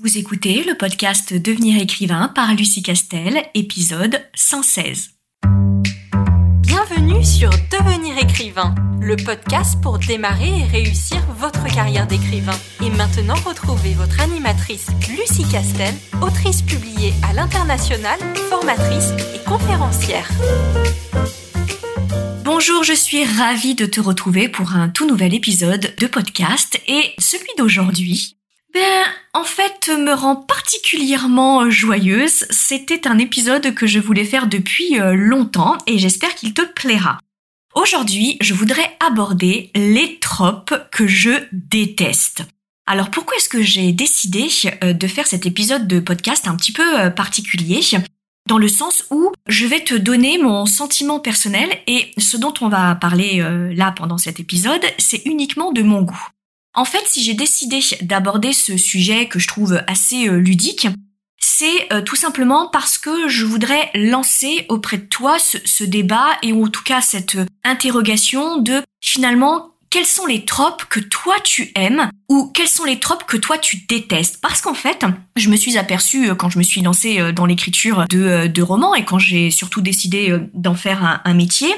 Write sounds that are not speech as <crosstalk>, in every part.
Vous écoutez le podcast Devenir écrivain par Lucie Castel, épisode 116. Bienvenue sur Devenir écrivain, le podcast pour démarrer et réussir votre carrière d'écrivain. Et maintenant, retrouvez votre animatrice Lucie Castel, autrice publiée à l'international, formatrice et conférencière. Bonjour, je suis ravie de te retrouver pour un tout nouvel épisode de podcast et celui d'aujourd'hui ben, en fait, me rend particulièrement joyeuse. C'était un épisode que je voulais faire depuis euh, longtemps et j'espère qu'il te plaira. Aujourd'hui, je voudrais aborder les tropes que je déteste. Alors pourquoi est-ce que j'ai décidé euh, de faire cet épisode de podcast un petit peu euh, particulier? Dans le sens où je vais te donner mon sentiment personnel et ce dont on va parler là pendant cet épisode, c'est uniquement de mon goût. En fait, si j'ai décidé d'aborder ce sujet que je trouve assez euh, ludique, c'est euh, tout simplement parce que je voudrais lancer auprès de toi ce, débat et en tout cas cette euh, interrogation de finalement quels sont les tropes que toi tu aimes ou quels sont les tropes que toi tu détestes? Parce qu'en fait, je me suis aperçue quand je me suis lancée dans l'écriture de, romans et quand j'ai surtout décidé d'en faire un, métier,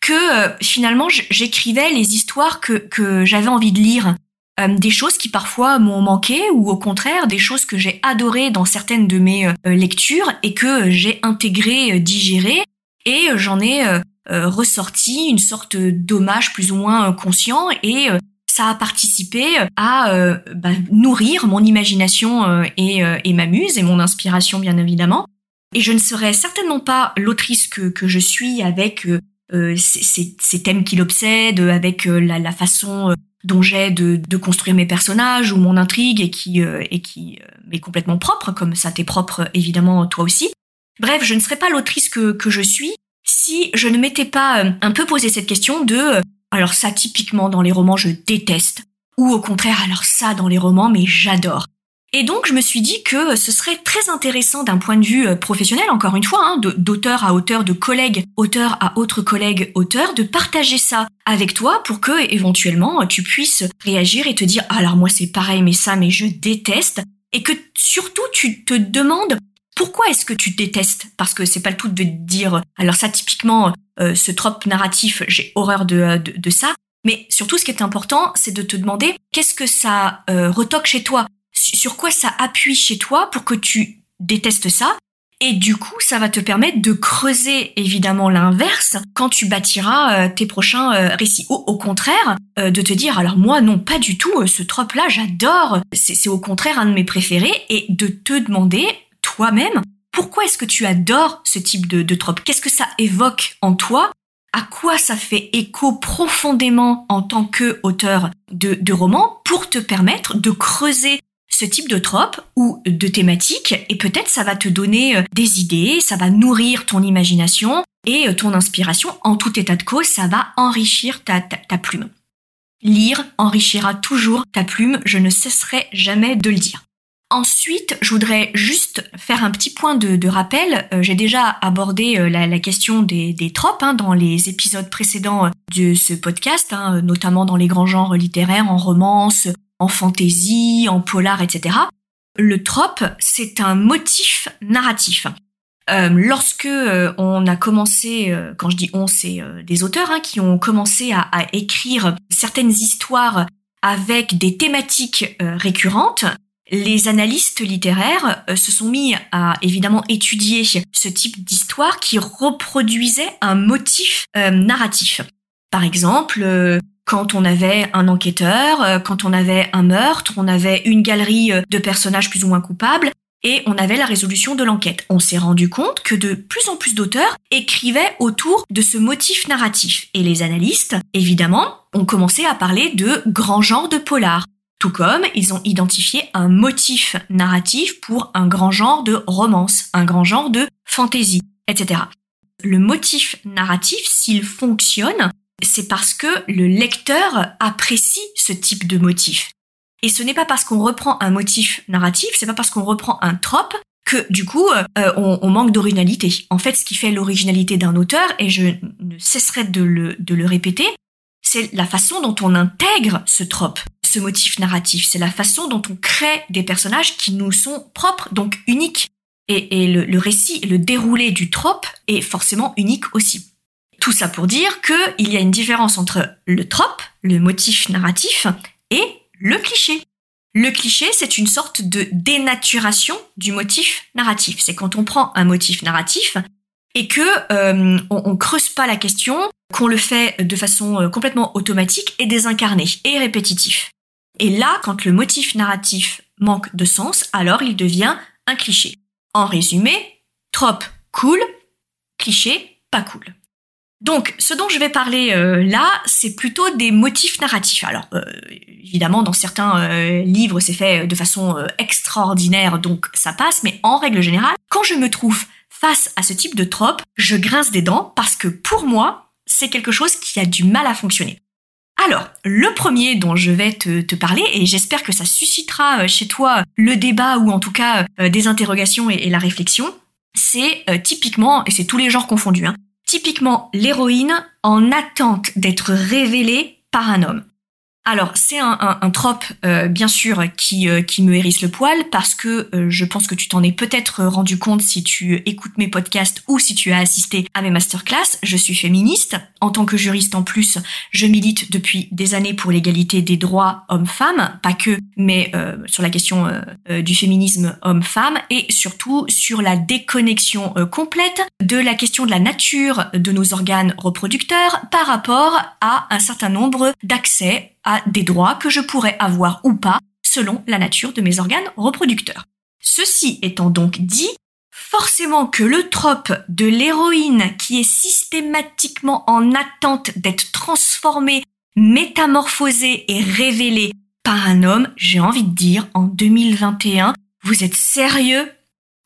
que finalement j'écrivais les histoires que j'avais envie de lire. Euh, des choses qui parfois m'ont manqué ou au contraire des choses que j'ai adorées dans certaines de mes euh, lectures et que j'ai intégrées, euh, digérées et j'en ai ressorti une sorte d'hommage plus ou moins conscient et ça a participé à bah, nourrir mon imagination et, et ma muse et mon inspiration bien évidemment. Et je ne serais certainement pas l'autrice que, je suis avec ces, thèmes qui l'obsèdent, avec la façon dont j'ai de, construire mes personnages ou mon intrigue et qui, euh, et qui euh, est complètement propre, comme ça t'est propre évidemment toi aussi. Bref, je ne serais pas l'autrice que, que je suis si je ne m'étais pas euh, un peu posé cette question de alors ça typiquement dans les romans je déteste ou au contraire alors ça dans les romans mais j'adore. Et donc je me suis dit que ce serait très intéressant d'un point de vue euh, professionnel, encore une fois, hein, d'auteur à auteur, de collègue auteur à autre collègue auteur, de partager ça avec toi pour que éventuellement tu puisses réagir et te dire alors moi c'est pareil mais ça mais je déteste et que surtout tu te demandes pourquoi est-ce que tu détestes? Parce que c'est pas le tout de dire alors ça typiquement euh, ce trope narratif j'ai horreur de, de, de, ça. Mais surtout ce qui est important c'est de te demander qu'est-ce que ça euh, retoque chez toi? Sur quoi ça appuie chez toi pour que tu détestes ça. Et du coup, ça va te permettre de creuser évidemment l'inverse quand tu bâtiras euh, tes prochains euh, récits. Au contraire, euh, de te dire, alors moi non, pas du tout, ce trope-là, j'adore, c'est au contraire un de mes préférés, et de te demander toi-même, pourquoi est-ce que tu adores ce type de, de trope? Qu'est-ce que ça évoque en toi? À quoi ça fait écho profondément en tant que auteur de, de roman pour te permettre de creuser ce type de trope ou de thématique et peut-être ça va te donner euh, des idées, ça va nourrir ton imagination et euh, ton inspiration. En tout état de cause, ça va enrichir ta, plume. Lire enrichira toujours ta plume, je ne cesserai jamais de le dire. Ensuite, je voudrais juste faire un petit point de, rappel. Euh, j'ai déjà abordé la, question des, des tropes hein, dans les épisodes précédents de ce podcast, hein, notamment dans les grands genres littéraires, en romance, en fantaisie, en polar, etc. Le trope, c'est un motif narratif. Euh, lorsque euh, on a commencé, euh, quand je dis on, c'est des auteurs hein, qui ont commencé à, à, écrire certaines histoires avec des thématiques récurrentes, les analystes littéraires se sont mis à évidemment étudier ce type d'histoire qui reproduisait un motif narratif. Par exemple, quand on avait un enquêteur, euh, quand on avait un meurtre, on avait une galerie euh, de personnages plus ou moins coupables, et on avait la résolution de l'enquête. On s'est rendu compte que de plus en plus d'auteurs écrivaient autour de ce motif narratif. Et les analystes, évidemment, ont commencé à parler de grand genre de polar. Tout comme ils ont identifié un motif narratif pour un grand genre de romance, un grand genre de fantasy, etc. Le motif narratif, s'il fonctionne, c'est parce que le lecteur apprécie ce type de motif. Et ce n'est pas parce qu'on reprend un motif narratif, c'est pas parce qu'on reprend un trope que du coup euh, on, manque d'originalité. En fait, ce qui fait l'originalité d'un auteur, et je ne cesserai de le, répéter, c'est la façon dont on intègre ce trope, ce ce motif narratif, c'est la façon dont on crée des personnages qui nous sont propres, donc uniques. Et, le, le, récit, le déroulé du trope est forcément unique aussi. Tout ça pour dire qu'il y a une différence entre le trope, le motif narratif, et le cliché. Le cliché, c'est une sorte de dénaturation du motif narratif. C'est quand on prend un motif narratif et que euh, on, creuse pas la question, qu'on le fait de façon euh, complètement automatique et désincarnée et répétitif. Et là, quand le motif narratif manque de sens, alors il devient un cliché. En résumé, trop cool, cliché pas cool. Donc, ce dont je vais parler euh, là, c'est plutôt des motifs narratifs. Alors, euh, évidemment, dans certains livres, c'est fait de façon extraordinaire, donc ça passe, mais en règle générale, quand je me trouve face à ce type de trope, je grince des dents parce que pour moi, c'est quelque chose qui a du mal à fonctionner. Alors, le premier dont je vais te, parler, et j'espère que ça suscitera euh, chez toi le débat ou en tout cas euh, des interrogations et, la réflexion, c'est euh, typiquement, et c'est tous les genres confondus, hein, typiquement l'héroïne en attente d'être révélée par un homme. Alors c'est un, un, trope euh, bien sûr qui, euh, qui me hérisse le poil parce que euh, je pense que tu t'en es peut-être rendu compte si tu écoutes mes podcasts ou si tu as assisté à mes masterclass. Je suis féministe. En tant que juriste en plus, je milite depuis des années pour l'égalité des droits hommes-femmes, pas que, mais sur la question du féminisme homme-femme et surtout sur la déconnexion complète de la question de la nature de nos organes reproducteurs par rapport à un certain nombre d'accès des droits que je pourrais avoir ou pas selon la nature de mes organes reproducteurs. Ceci étant donc dit, forcément que le trope de l'héroïne qui est systématiquement en attente d'être transformée, métamorphosée et révélée par un homme, j'ai envie de dire en 2021, vous êtes sérieux?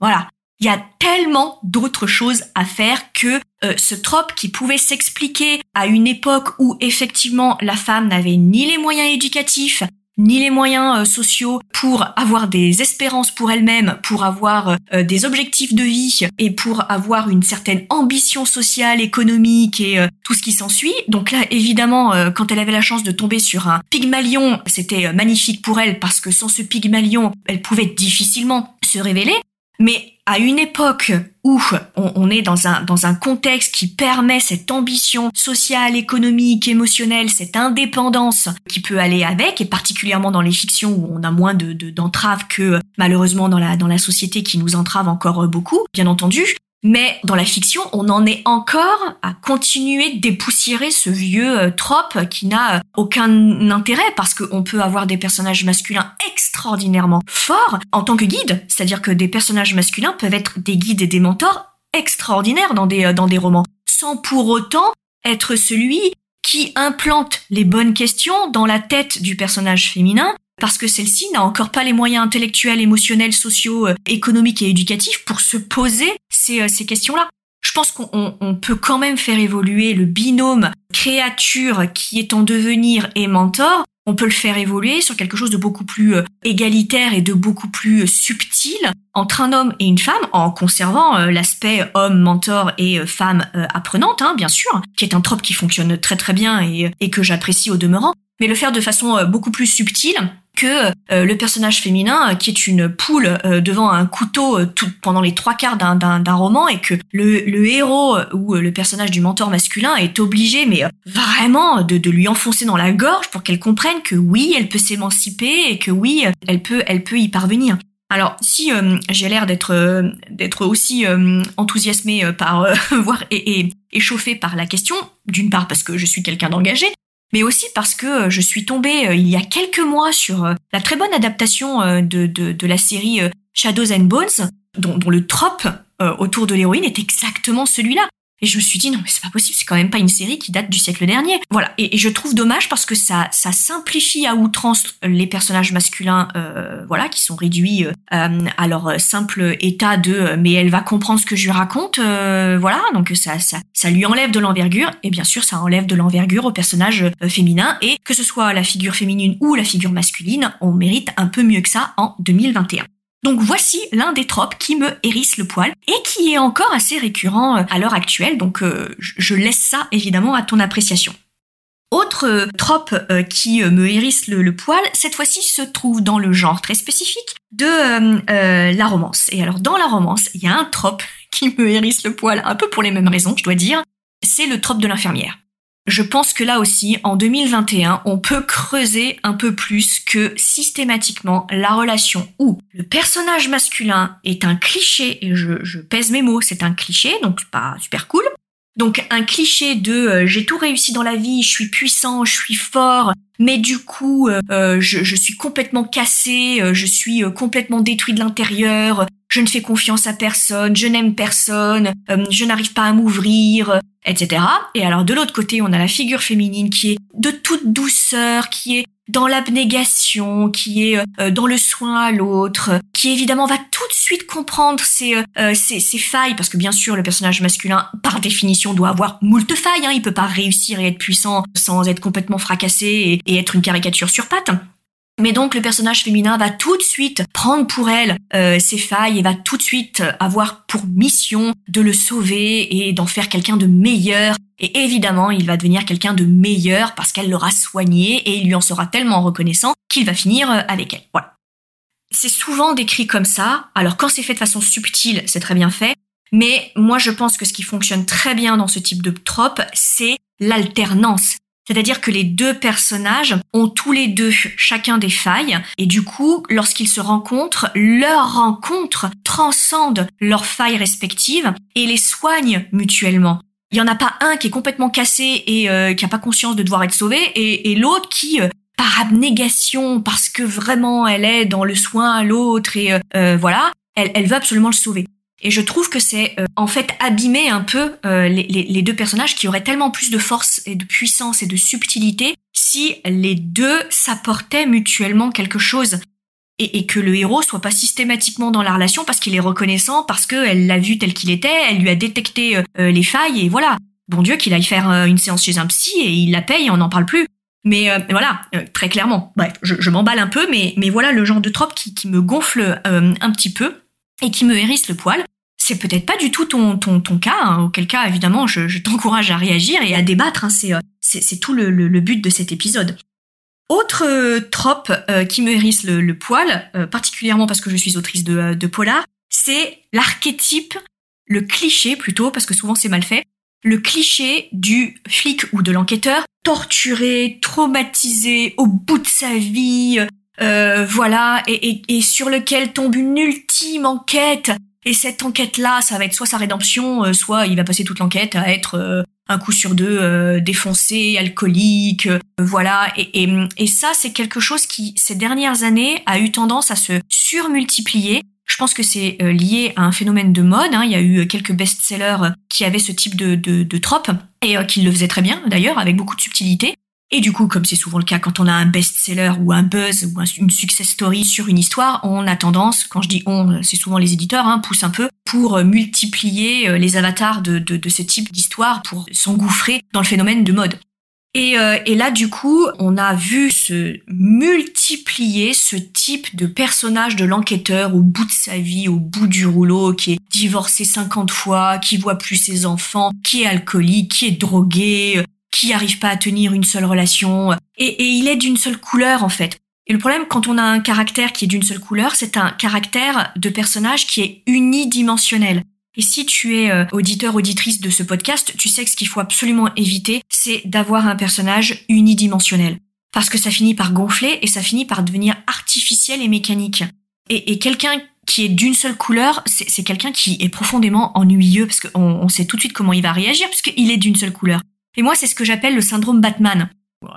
Voilà, il y a tellement d'autres choses à faire que euh, ce trope qui pouvait s'expliquer à une époque où effectivement la femme n'avait ni les moyens éducatifs, ni les moyens euh, sociaux pour avoir des espérances pour elle-même, pour avoir euh, des objectifs de vie et pour avoir une certaine ambition sociale, économique et tout ce qui s'ensuit. Donc là, évidemment, quand elle avait la chance de tomber sur un Pygmalion, c'était magnifique pour elle parce que sans ce Pygmalion, elle pouvait difficilement se révéler. Mais à une époque où on, est dans un, dans contexte qui permet cette ambition sociale, économique, émotionnelle, cette indépendance qui peut aller avec, et particulièrement dans les fictions où on a moins de, d'entraves que malheureusement dans la, dans la société qui nous entrave encore beaucoup, bien entendu, mais dans la fiction, on en est encore à continuer de dépoussiérer ce vieux euh, trope qui n'a euh, aucun intérêt parce qu'on peut avoir des personnages masculins extraordinairement forts en tant que guides. C'est-à-dire que des personnages masculins peuvent être des guides et des mentors extraordinaires dans des, euh, dans des romans, sans pour autant être celui qui implante les bonnes questions dans la tête du personnage féminin parce que celle-ci n'a encore pas les moyens intellectuels, émotionnels, sociaux, euh, économiques et éducatifs pour se poser ces, euh, questions-là. Je pense qu'on peut quand même faire évoluer le binôme créature qui est en devenir et mentor. On peut le faire évoluer sur quelque chose de beaucoup plus euh, égalitaire et de beaucoup plus subtil entre un homme et une femme, en conservant l'aspect homme mentor et femme apprenante, hein, bien sûr, qui est un trope qui fonctionne très très bien et que j'apprécie au demeurant, mais le faire de façon beaucoup plus subtile que euh, le personnage féminin euh, qui est une poule euh, devant un couteau pendant les trois quarts d'un roman et que le, héros ou le personnage du mentor masculin est obligé mais vraiment de, lui enfoncer dans la gorge pour qu'elle comprenne que oui elle peut s'émanciper et que oui elle peut elle peut y parvenir. Alors, si j'ai l'air d'être aussi enthousiasmée par <laughs> voire et, et échauffée par la question, d'une part parce que je suis quelqu'un d'engagé, mais aussi parce que euh, je suis tombée euh, il y a quelques mois sur euh, la très bonne adaptation de, la série Shadows and Bones, dont, dont le trope autour de l'héroïne est exactement celui-là. Et je me suis dit non mais c'est pas possible, c'est quand même pas une série qui date du siècle dernier. Voilà. Et, je trouve dommage parce que ça ça simplifie à outrance les personnages masculins, euh, voilà, qui sont réduits euh, à leur simple état de euh, mais elle va comprendre ce que je lui raconte, voilà. Donc ça ça ça lui enlève de l'envergure et bien sûr ça enlève de l'envergure au personnage féminin et que ce soit la figure féminine ou la figure masculine, on mérite un peu mieux que ça en 2021. Donc voici l'un des tropes qui me hérisse le poil et qui est encore assez récurrent euh, à l'heure actuelle, donc euh, je laisse ça évidemment à ton appréciation. Autre trope qui me hérisse le, poil, cette fois-ci se trouve dans le genre très spécifique de la romance. Et alors dans la romance, il y a un trope <laughs> qui me hérisse le poil un peu pour les mêmes raisons, je dois dire, c'est le trope de l'infirmière. Je pense que là aussi, en 2021, on peut creuser un peu plus que systématiquement la relation où le personnage masculin est un cliché, et je, pèse mes mots, c'est un cliché, donc pas super cool. Donc un cliché de euh, j'ai tout réussi dans la vie, je suis puissant, je suis fort, mais du coup euh, euh, je, je, suis complètement cassé, je suis complètement détruit de l'intérieur, je ne fais confiance à personne, je n'aime personne, euh, je n'arrive pas à m'ouvrir, etc. Et alors de l'autre côté, on a la figure féminine qui est de toute douceur, qui est dans l'abnégation, qui est euh, dans le soin à l'autre, qui évidemment va tout de suite comprendre ses, euh, ses, failles, parce que bien sûr le personnage masculin, par définition, doit avoir moult failles, hein, il peut pas réussir et être puissant sans être complètement fracassé et être une caricature sur pattes. Mais donc le personnage féminin va tout de suite prendre pour elle euh, ses failles et va tout de suite avoir pour mission de le sauver et d'en faire quelqu'un de meilleur. Et évidemment, il va devenir quelqu'un de meilleur parce qu'elle l'aura soigné et il lui en sera tellement reconnaissant qu'il va finir euh, avec elle. Voilà. C'est souvent décrit comme ça. Alors quand c'est fait de façon subtile, c'est très bien fait. Mais moi, je pense que ce qui fonctionne très bien dans ce type de trope, c'est l'alternance. C'est-à-dire que les deux personnages ont tous les deux chacun des failles et du coup, lorsqu'ils se rencontrent, leur rencontre transcende leurs failles respectives et les soigne mutuellement. Il y en a pas un qui est complètement cassé et euh, qui a pas conscience de devoir être sauvé et, l'autre qui euh, par abnégation parce que vraiment elle est dans le soin à l'autre et euh, voilà, elle, elle veut absolument le sauver. Et je trouve que c'est euh, en fait abîmer un peu euh, les, deux personnages qui auraient tellement plus de force et de puissance et de subtilité si les deux s'apportaient mutuellement quelque chose. Et, que le héros soit pas systématiquement dans la relation parce qu'il est reconnaissant, parce qu'elle l'a vu tel qu'il était, elle lui a détecté euh, les failles et voilà. Bon Dieu qu'il aille faire une séance chez un psy et il la paye on n'en parle plus. Mais voilà, très clairement. Bref, je, m'emballe un peu, mais, mais voilà le genre de trope qui me gonfle un petit peu et qui me hérisse le poil c'est peut-être pas du tout ton, ton, ton cas, hein. auquel cas évidemment je, t'encourage à réagir et à débattre, hein. c'est, euh, tout le, but de cet épisode. Autre euh, trope euh, qui me hérisse le, poil, particulièrement parce que je suis autrice de, de polar, c'est l'archétype, le cliché plutôt, parce que souvent c'est mal fait, le cliché du flic ou de l'enquêteur torturé, traumatisé, au bout de sa vie, voilà, et sur lequel tombe une ultime enquête et cette enquête-là, ça va être soit sa rédemption, euh, soit il va passer toute l'enquête à être euh, un coup sur deux euh, défoncé, alcoolique, voilà. Et, et, et ça, c'est quelque chose qui, ces dernières années, a eu tendance à se surmultiplier. Je pense que c'est lié à un phénomène de mode. Hein. Il y a eu quelques best-sellers qui avaient ce type de, de, de et qui le faisaient très bien d'ailleurs, avec beaucoup de subtilité. Et du coup, comme c'est souvent le cas quand on a un best-seller ou un buzz ou une success story sur une histoire, on a tendance, quand je dis on, c'est souvent les éditeurs, hein, poussent un peu pour euh, multiplier euh, les avatars de, ce type d'histoire pour s'engouffrer dans le phénomène de mode. Et, euh, et, là, du coup, on a vu se multiplier ce type de personnage de l'enquêteur au bout de sa vie, au bout du rouleau, qui est divorcé 50 fois, qui voit plus ses enfants, qui est alcoolique, qui est drogué, qui arrive pas à tenir une seule relation. Et, il est d'une seule couleur en fait. Et le problème quand on a un caractère qui est d'une seule couleur, c'est un caractère de personnage qui est unidimensionnel. Et si tu es euh, auditeur, auditrice de ce podcast, tu sais que ce qu'il faut absolument éviter, c'est d'avoir un personnage unidimensionnel. Parce que ça finit par gonfler et ça finit par devenir artificiel et mécanique. Et, et quelqu'un qui est d'une seule couleur, c'est quelqu'un qui est profondément ennuyeux parce qu'on on sait tout de suite comment il va réagir puisqu'il est d'une seule couleur. Et moi, c'est ce que j'appelle le syndrome Batman.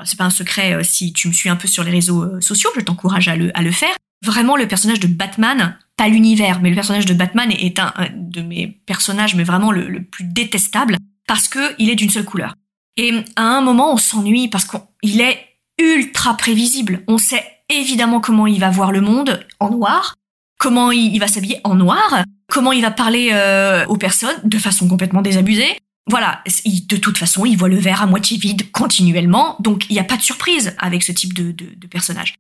C'est pas un secret euh, si tu me suis un peu sur les réseaux euh, sociaux, je t'encourage à le, faire. Vraiment, le personnage de Batman, pas l'univers, mais le personnage de Batman est un, de mes personnages, mais vraiment le, plus détestable, parce que il est d'une seule couleur. Et à un moment, on s'ennuie parce qu'il est ultra prévisible. On sait évidemment comment il va voir le monde en noir, comment il, va s'habiller en noir, comment il va parler euh, aux personnes de façon complètement désabusée, voilà, de toute façon, il voit le verre à moitié vide continuellement, donc il n'y a pas de surprise avec ce type de, personnage.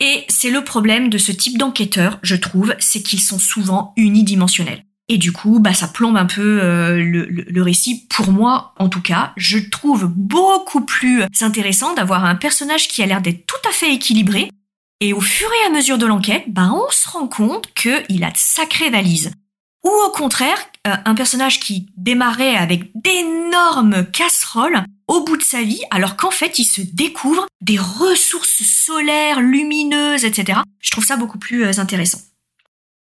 Et c'est le problème de ce type d'enquêteur, je trouve, c'est qu'ils sont souvent unidimensionnels. Et du coup, bah, ça plombe un peu euh, le, récit. Pour moi, en tout cas, je trouve beaucoup plus intéressant d'avoir un personnage qui a l'air d'être tout à fait équilibré. Et au fur et à mesure de l'enquête, bah, on se rend compte qu'il a de sacrées valises. Ou au contraire, un personnage qui démarrait avec d'énormes casseroles au bout de sa vie, alors qu'en fait, il se découvre des ressources solaires, lumineuses, etc. Je trouve ça beaucoup plus euh, intéressant.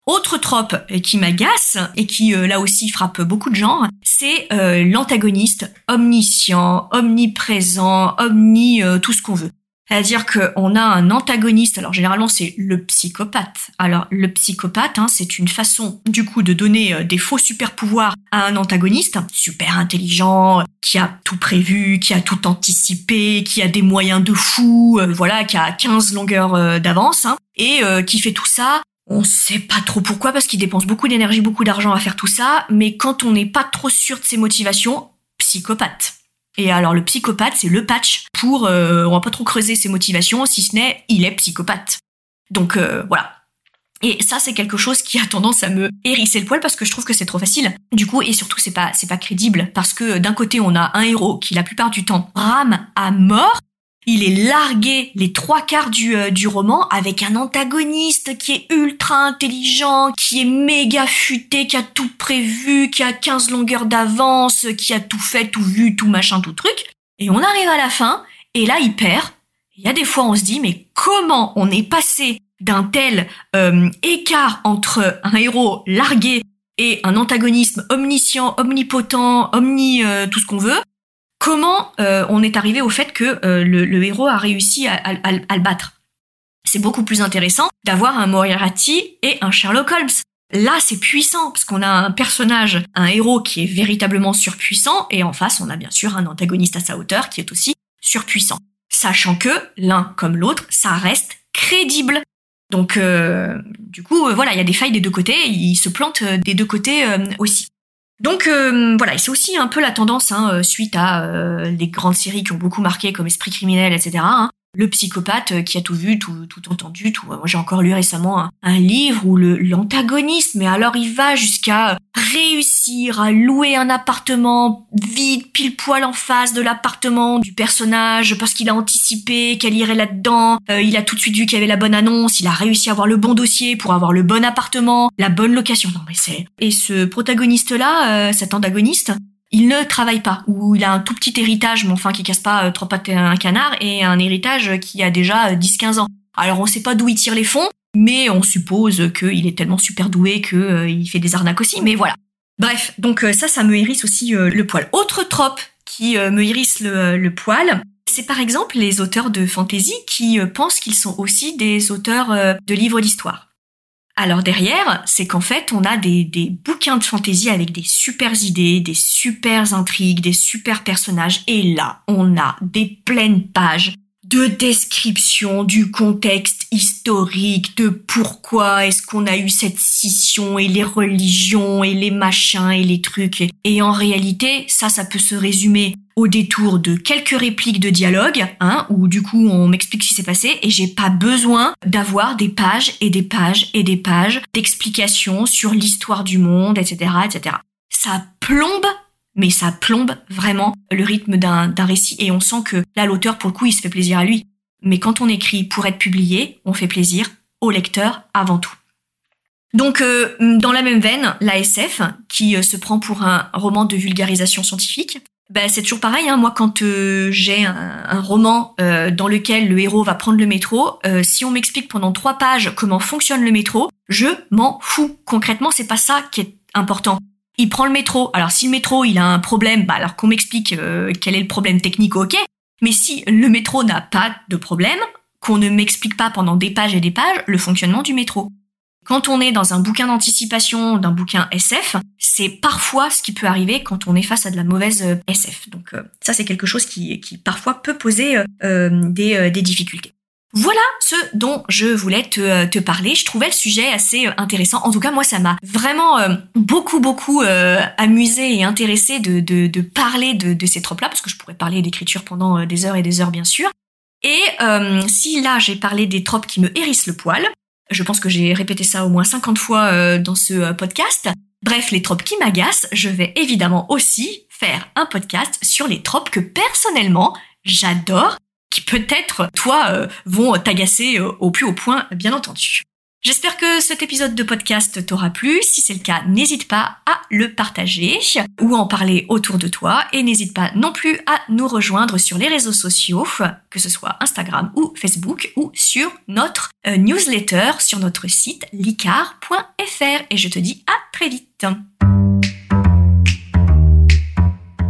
Autre trope qui m'agace et qui euh, là aussi frappe beaucoup de gens, c'est euh, l'antagoniste omniscient, omniprésent, omni euh, tout ce qu'on veut. C'est-à-dire qu'on a un antagoniste, alors généralement c'est le psychopathe. Alors le psychopathe, hein, c'est une façon du coup de donner des faux super pouvoirs à un antagoniste, super intelligent, qui a tout prévu, qui a tout anticipé, qui a des moyens de fou, voilà, qui a 15 longueurs d'avance, hein, et qui fait tout ça on sait pas trop pourquoi parce qu'il dépense beaucoup d'énergie, beaucoup d'argent à faire tout ça, mais quand on n'est pas trop sûr de ses motivations, psychopathe. Et alors le psychopathe, c'est le patch pour euh, on va pas trop creuser ses motivations si ce n'est il est psychopathe. Donc euh, voilà. Et ça c'est quelque chose qui a tendance à me hérisser le poil parce que je trouve que c'est trop facile. Du coup et surtout c'est pas c'est pas crédible parce que d'un côté on a un héros qui la plupart du temps rame à mort il est largué les trois quarts du, euh, du roman avec un antagoniste qui est ultra intelligent, qui est méga futé, qui a tout prévu, qui a 15 longueurs d'avance, qui a tout fait, tout vu, tout machin, tout truc. Et on arrive à la fin, et là il perd. Il y a des fois on se dit mais comment on est passé d'un tel euh, écart entre un héros largué et un antagoniste omniscient, omnipotent, omni euh, tout ce qu'on veut, comment euh, on est arrivé au fait que euh, le, héros a réussi à, le battre. C'est beaucoup plus intéressant d'avoir un Moriarty et un Sherlock Holmes. Là, c'est puissant parce qu'on a un personnage, un héros qui est véritablement surpuissant et en face, on a bien sûr un antagoniste à sa hauteur qui est aussi surpuissant. Sachant que l'un comme l'autre, ça reste crédible. Donc, euh, du coup, voilà, il y a des failles des deux côtés, il se plante des deux côtés aussi. Donc euh, voilà, c'est aussi un peu la tendance hein, euh, suite à euh, les grandes séries qui ont beaucoup marqué comme Esprit criminel, etc le psychopathe euh, qui a tout vu, tout, tout entendu, tout. Moi, j'ai encore lu récemment un, livre où le l'antagoniste, mais alors il va jusqu'à réussir à louer un appartement vide, pile poil en face de l'appartement du personnage, parce qu'il a anticipé qu'elle irait là-dedans. Euh, il a tout de suite vu qu'il y avait la bonne annonce. Il a réussi à avoir le bon dossier pour avoir le bon appartement, la bonne location. Non mais c'est. Et ce protagoniste-là, euh, cet antagoniste, il ne travaille pas, ou il a un tout petit héritage, mais enfin qui casse pas euh, trois pattes un canard, et un héritage qui a déjà 10-15 euh, ans. Alors on sait pas d'où il tire les fonds, mais on suppose qu'il est tellement super doué qu'il euh, fait des arnaques aussi, mais voilà. Bref, donc ça, ça me hérisse aussi le poil. Autre trope qui me hérisse le poil, c'est par exemple les auteurs de fantasy qui pensent qu'ils sont aussi des auteurs de livres d'histoire. Alors derrière, c'est qu'en fait, on a des, bouquins de fantaisie avec des super idées, des super intrigues, des super personnages. Et là, on a des pleines pages de description du contexte historique, de pourquoi est-ce qu'on a eu cette scission et les religions et les machins et les trucs. Et en réalité, ça, ça peut se résumer au détour de quelques répliques de dialogue, hein, où du coup on m'explique ce qui s'est passé et j'ai pas besoin d'avoir des pages et des pages et des pages d'explications sur l'histoire du monde, etc., etc. Ça plombe mais ça plombe vraiment le rythme d'un récit et on sent que là l'auteur pour le coup il se fait plaisir à lui. Mais quand on écrit pour être publié, on fait plaisir au lecteur avant tout. Donc euh, dans la même veine, la SF qui euh, se prend pour un roman de vulgarisation scientifique, ben, c'est toujours pareil. Hein. Moi, quand euh, j'ai un, roman dans lequel le héros va prendre le métro, si on m'explique pendant trois pages comment fonctionne le métro, je m'en fous. Concrètement, c'est pas ça qui est important il prend le métro. Alors si le métro il a un problème, bah alors qu'on m'explique euh, quel est le problème technique, ok. Mais si le métro n'a pas de problème, qu'on ne m'explique pas pendant des pages et des pages le fonctionnement du métro. Quand on est dans un bouquin d'anticipation, d'un bouquin SF, c'est parfois ce qui peut arriver quand on est face à de la mauvaise euh, SF. Donc euh, ça c'est quelque chose qui, qui parfois peut poser des, des difficultés. Voilà ce dont je voulais te, euh, te, parler. Je trouvais le sujet assez euh, intéressant. En tout cas, moi, ça m'a vraiment euh, beaucoup, beaucoup amusé et intéressé de, parler de, de ces tropes-là, parce que je pourrais parler d'écriture pendant des heures et des heures, bien sûr. Et si là, j'ai parlé des tropes qui me hérissent le poil, je pense que j'ai répété ça au moins 50 fois dans ce podcast, Bref, les tropes qui m'agacent, je vais évidemment aussi faire un podcast sur les tropes que personnellement j'adore, qui peut-être toi euh, vont t'agacer euh, au plus haut point, bien entendu. J'espère que cet épisode de podcast t'aura plu. Si c'est le cas, n'hésite pas à le partager ou en parler autour de toi et n'hésite pas non plus à nous rejoindre sur les réseaux sociaux, que ce soit Instagram ou Facebook ou sur notre euh, newsletter sur notre site licar.fr et je te dis à très vite.